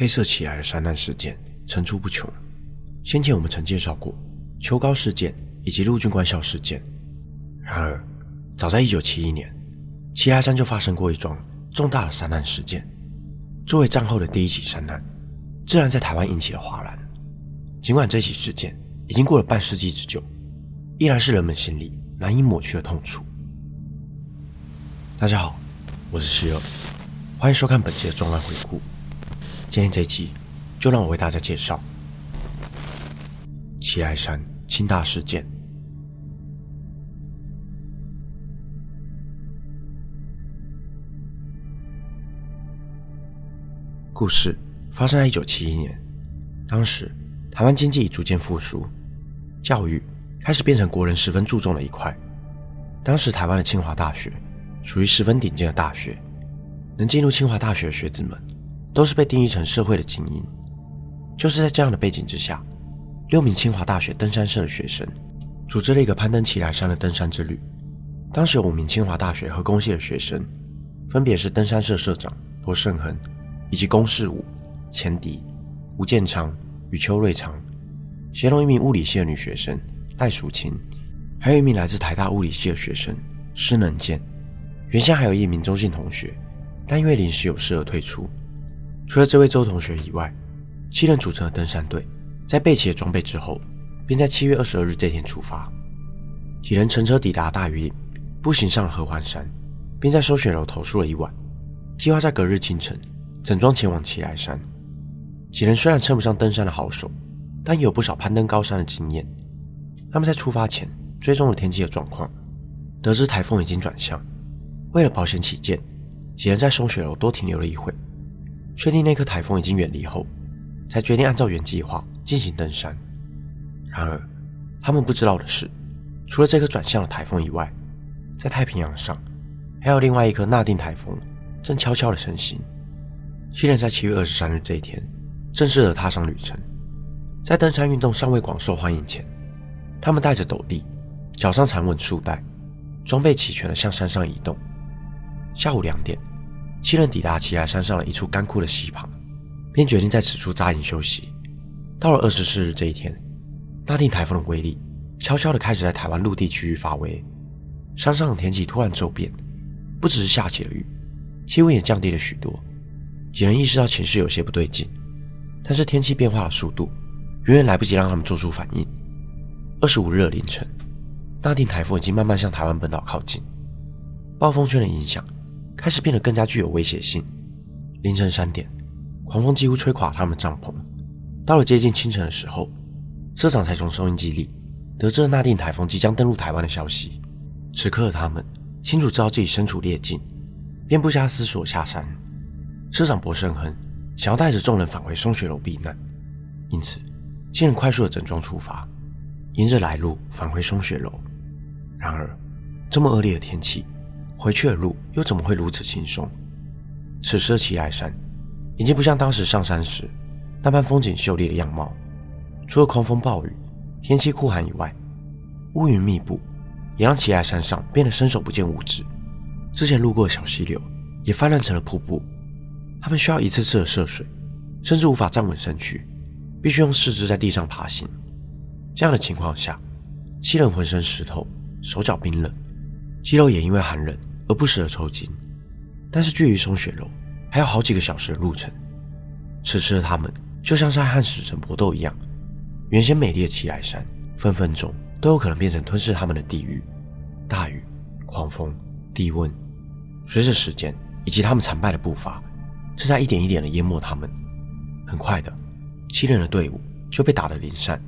黑色奇莱的山难事件层出不穷。先前我们曾介绍过秋高事件以及陆军官校事件。然而，早在1971年，奇莱山就发生过一桩重大的山难事件。作为战后的第一起山难，自然在台湾引起了哗然。尽管这起事件已经过了半世纪之久，依然是人们心里难以抹去的痛楚。大家好，我是十二，欢迎收看本期的重案回顾。今天这一集，就让我为大家介绍奇莱山清大事件。故事发生在一九七一年，当时台湾经济逐渐复苏，教育开始变成国人十分注重的一块。当时台湾的清华大学属于十分顶尖的大学，能进入清华大学的学子们。都是被定义成社会的精英。就是在这样的背景之下，六名清华大学登山社的学生组织了一个攀登奇莱山的登山之旅。当时有五名清华大学和工系的学生，分别是登山社社长罗胜亨，以及龚世武、钱迪、吴建昌与邱瑞昌，协同一名物理系的女学生赖淑琴，还有一名来自台大物理系的学生施能健。原先还有一名中性同学，但因为临时有事而退出。除了这位周同学以外，七人组成的登山队在备齐了装备之后，便在七月二十二日这天出发。几人乘车抵达大禹岭，步行上了合欢山，并在松雪楼投宿了一晚，计划在隔日清晨整装前往奇莱山。几人虽然称不上登山的好手，但也有不少攀登高山的经验。他们在出发前追踪了天气的状况，得知台风已经转向。为了保险起见，几人在松雪楼多停留了一会。确定那颗台风已经远离后，才决定按照原计划进行登山。然而，他们不知道的是，除了这颗转向的台风以外，在太平洋上还有另外一颗纳定台风正悄悄地成型。七人在七月二十三日这一天正式的踏上旅程。在登山运动尚未广受欢迎前，他们带着斗笠，脚上缠稳束带，装备齐全的向山上移动。下午两点。七人抵达奇莱山上的一处干枯的溪旁，便决定在此处扎营休息。到了二十四日这一天，那定台风的威力悄悄地开始在台湾陆地区域发威，山上的天气突然骤变，不只是下起了雨，气温也降低了许多。几人意识到情势有些不对劲，但是天气变化的速度远远来不及让他们做出反应。二十五日凌晨，那定台风已经慢慢向台湾本岛靠近，暴风圈的影响。开始变得更加具有威胁性。凌晨三点，狂风几乎吹垮他们的帐篷。到了接近清晨的时候，社长才从收音机里得知了纳丁台风即将登陆台湾的消息。此刻的他们清楚知道自己身处劣境，便不加思索下山。社长柏胜亨想要带着众人返回松雪楼避难，因此七人快速的整装出发，沿着来路返回松雪楼。然而，这么恶劣的天气。回去的路又怎么会如此轻松？此时的奇莱山已经不像当时上山时那般风景秀丽的样貌，除了狂风暴雨、天气酷寒以外，乌云密布，也让奇莱山上变得伸手不见五指。之前路过的小溪流也泛滥成了瀑布，他们需要一次次的涉水，甚至无法站稳身躯，必须用四肢在地上爬行。这样的情况下，七人浑身湿透，手脚冰冷，肌肉也因为寒冷。而不时的抽筋，但是距离松雪楼还有好几个小时的路程。此时的他们就像是在和死神搏斗一样，原先美丽的奇莱山，分分钟都有可能变成吞噬他们的地狱。大雨、狂风、低温，随着时间以及他们残败的步伐，正在一点一点的淹没他们。很快的，七人的队伍就被打得零散。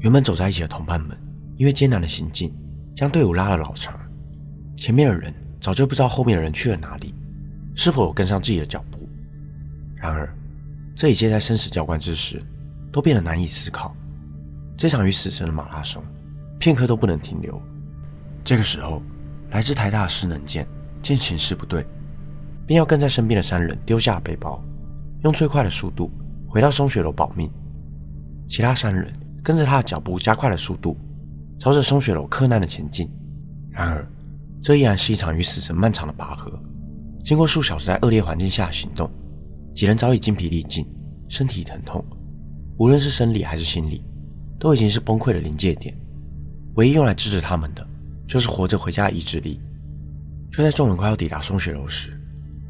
原本走在一起的同伴们，因为艰难的行进，将队伍拉了老长。前面的人。早就不知道后面的人去了哪里，是否有跟上自己的脚步。然而，这一切在生死交关之时，都变得难以思考。这场与死神的马拉松，片刻都不能停留。这个时候，来自台大的施能健见形势不对，便要跟在身边的三人丢下背包，用最快的速度回到松雪楼保命。其他三人跟着他的脚步加快了速度，朝着松雪楼克难的前进。然而，这依然是一场与死神漫长的拔河。经过数小时在恶劣环境下行动，几人早已精疲力尽，身体疼痛，无论是生理还是心理，都已经是崩溃的临界点。唯一用来支持他们的，就是活着回家的意志力。就在众人快要抵达松雪楼时，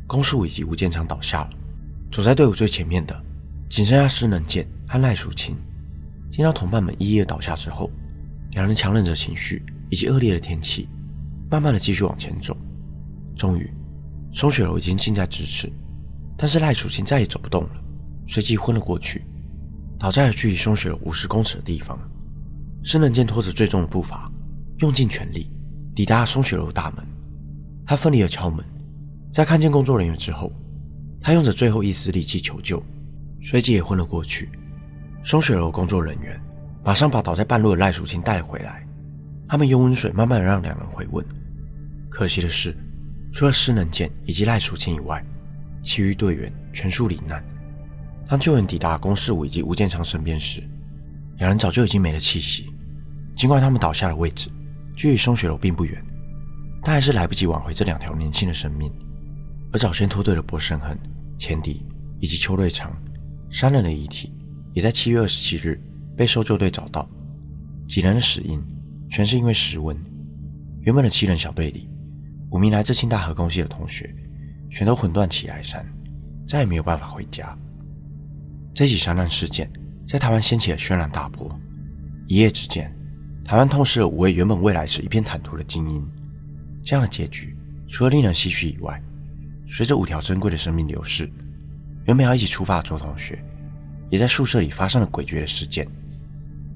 宫树以及吴建昌倒下了。走在队伍最前面的，仅剩下施能健和赖淑清。听到同伴们一一的倒下之后，两人强忍着情绪以及恶劣的天气，慢慢的继续往前走。终于，松雪楼已经近在咫尺，但是赖楚清再也走不动了，随即昏了过去，倒在了距离松雪楼五十公尺的地方。施能健拖着最重的步伐，用尽全力抵达松雪楼大门。他奋力的敲门，在看见工作人员之后，他用着最后一丝力气求救，随即也昏了过去。松雪楼工作人员马上把倒在半路的赖淑清带了回来，他们用温水慢慢的让两人回温。可惜的是，除了施能健以及赖淑清以外，其余队员全数罹难。当救援抵达龚世武以及吴建昌身边时，两人早就已经没了气息。尽管他们倒下的位置距离松雪楼并不远，但还是来不及挽回这两条年轻的生命。而早先脱队的柏胜恒、钱迪以及邱瑞昌三人的遗体，也在七月二十七日被搜救队找到。几人的死因全是因为失温。原本的七人小队里，五名来自清大核工系的同学全都魂断奇莱山，再也没有办法回家。这起山难事件在台湾掀起了轩然大波。一夜之间，台湾痛失了五位原本未来是一片坦途的精英。这样的结局，除了令人唏嘘以外，随着五条珍贵的生命流逝，原本要一起出发的周同学，也在宿舍里发生了诡谲的事件。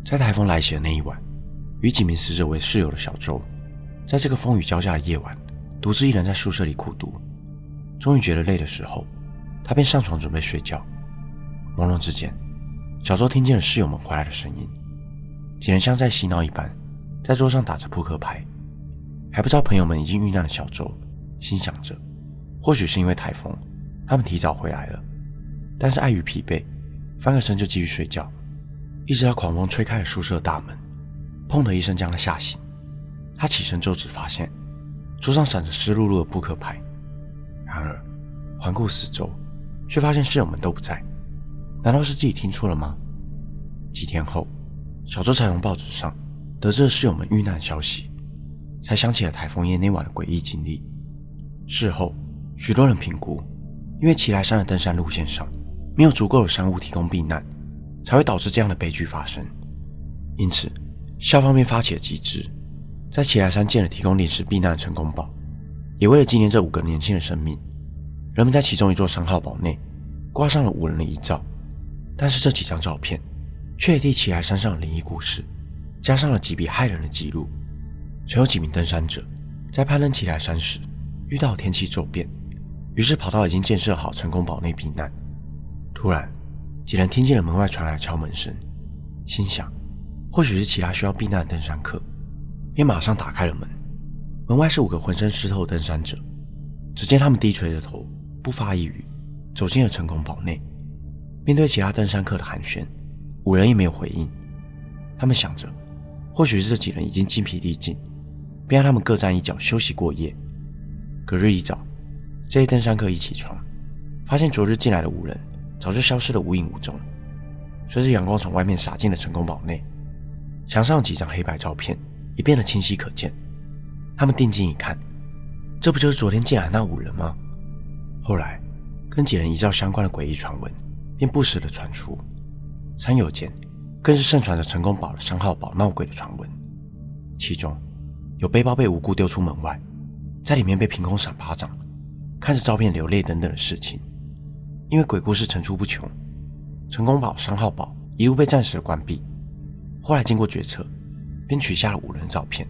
在台风来袭的那一晚，与几名死者为室友的小周，在这个风雨交加的夜晚，独自一人在宿舍里苦读。终于觉得累的时候，他便上床准备睡觉。朦胧之间，小周听见了室友们回来的声音，几人像在嬉闹一般，在桌上打着扑克牌。还不知道朋友们已经遇难的小周，心想着。或许是因为台风，他们提早回来了，但是碍于疲惫，翻个身就继续睡觉，一直到狂风吹开了宿舍大门，砰的一声将他吓醒。他起身就，只发现桌上闪着湿漉漉的扑克牌，然而环顾四周，却发现室友们都不在。难道是自己听错了吗？几天后，小周才从报纸上得知了室友们遇难的消息，才想起了台风夜那晚的诡异经历。事后。许多人评估，因为奇莱山的登山路线上没有足够的山屋提供避难，才会导致这样的悲剧发生。因此，校方便发起了集资，在奇来山建了提供临时避难的成功堡，也为了纪念这五个年轻的生命，人们在其中一座三号堡内挂上了五人的遗照。但是这几张照片却替奇来山上的灵异故事加上了几笔骇人的记录。曾有几名登山者在攀登奇来山时遇到天气骤变。于是跑到已经建设好成功堡内避难。突然，几人听见了门外传来敲门声，心想或许是其他需要避难的登山客，便马上打开了门。门外是五个浑身湿透的登山者，只见他们低垂着头，不发一语，走进了成功堡内。面对其他登山客的寒暄，五人也没有回应。他们想着，或许是这几人已经精疲力尽，便让他们各站一角休息过夜。隔日一早。这一登山客一起床，发现昨日进来的五人早就消失得无影无踪。随着阳光从外面洒进了成功堡内，墙上几张黑白照片也变得清晰可见。他们定睛一看，这不就是昨天进来那五人吗？后来，跟几人遗照相关的诡异传闻便不时的传出，山友间更是盛传着成功堡的三号堡闹鬼的传闻，其中有背包被无故丢出门外，在里面被凭空闪巴掌。看着照片流泪等等的事情，因为鬼故事层出不穷，成功堡三号堡一路被暂时的关闭。后来经过决策，便取下了五人照片，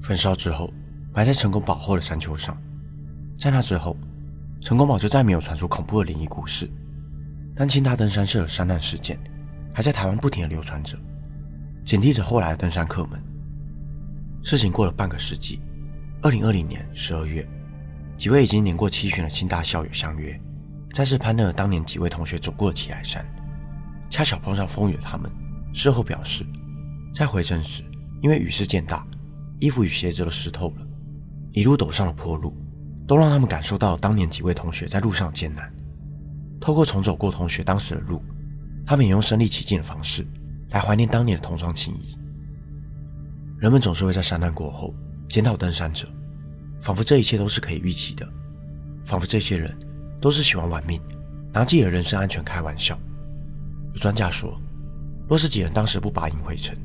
焚烧之后埋在成功堡后的山丘上。在那之后，成功堡就再没有传出恐怖的灵异故事。但清大登山社的山难事件还在台湾不停的流传着，警惕着后来的登山客们。事情过了半个世纪，二零二零年十二月。几位已经年过七旬的清大校友相约，再次攀登了当年几位同学走过的奇莱山。恰巧碰上风雨的他们，事后表示，在回程时因为雨势渐大，衣服与鞋子都湿透了，一路陡上了坡路，都让他们感受到当年几位同学在路上的艰难。透过重走过同学当时的路，他们也用身临其境的方式来怀念当年的同窗情谊。人们总是会在山难过后检讨登山者，仿佛这一切都是可以预期的，仿佛这些人都是喜欢玩命，拿自己的人身安全开玩笑。有专家说，若是几人当时不拔营回城，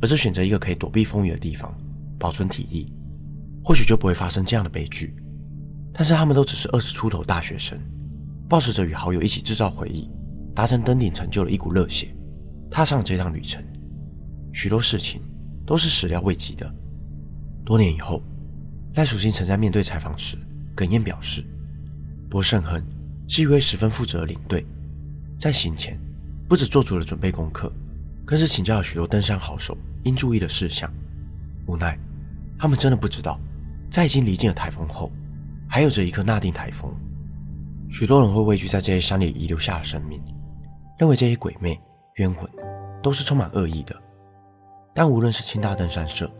而是选择一个可以躲避风雨的地方，保存体力，或许就不会发生这样的悲剧。但是他们都只是二十出头大学生，抱持着与好友一起制造回忆，达成登顶成就的一股热血，踏上了这趟旅程。许多事情都是始料未及的。多年以后，赖淑欣曾在面对采访时哽咽表示：“波胜亨是一位十分负责的领队，在行前不止做足了准备功课，更是请教了许多登山好手应注意的事项。无奈，他们真的不知道，在已经离境的台风后，还有着一颗纳定台风。许多人会畏惧在这些山里遗留下的生命，认为这些鬼魅冤魂都是充满恶意的。但无论是清大登山社、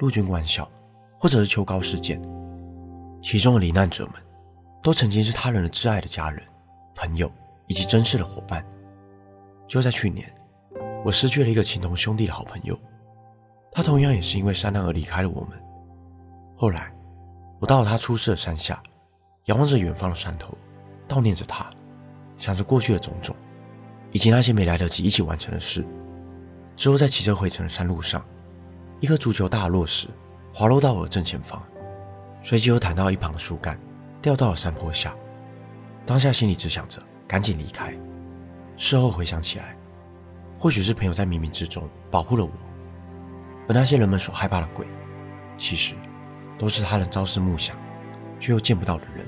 陆军官校，或者是秋高事件，其中的罹难者们，都曾经是他人的挚爱的家人、朋友以及珍视的伙伴。就在去年，我失去了一个情同兄弟的好朋友，他同样也是因为山难而离开了我们。后来，我到了他出事的山下，仰望着远方的山头，悼念着他，想着过去的种种，以及那些没来得及一起完成的事。之后，在骑车回程的山路上，一颗足球大的落石。滑落到我的正前方，随即又弹到一旁的树干，掉到了山坡下。当下心里只想着赶紧离开。事后回想起来，或许是朋友在冥冥之中保护了我，而那些人们所害怕的鬼，其实都是他人朝思暮想却又见不到的人。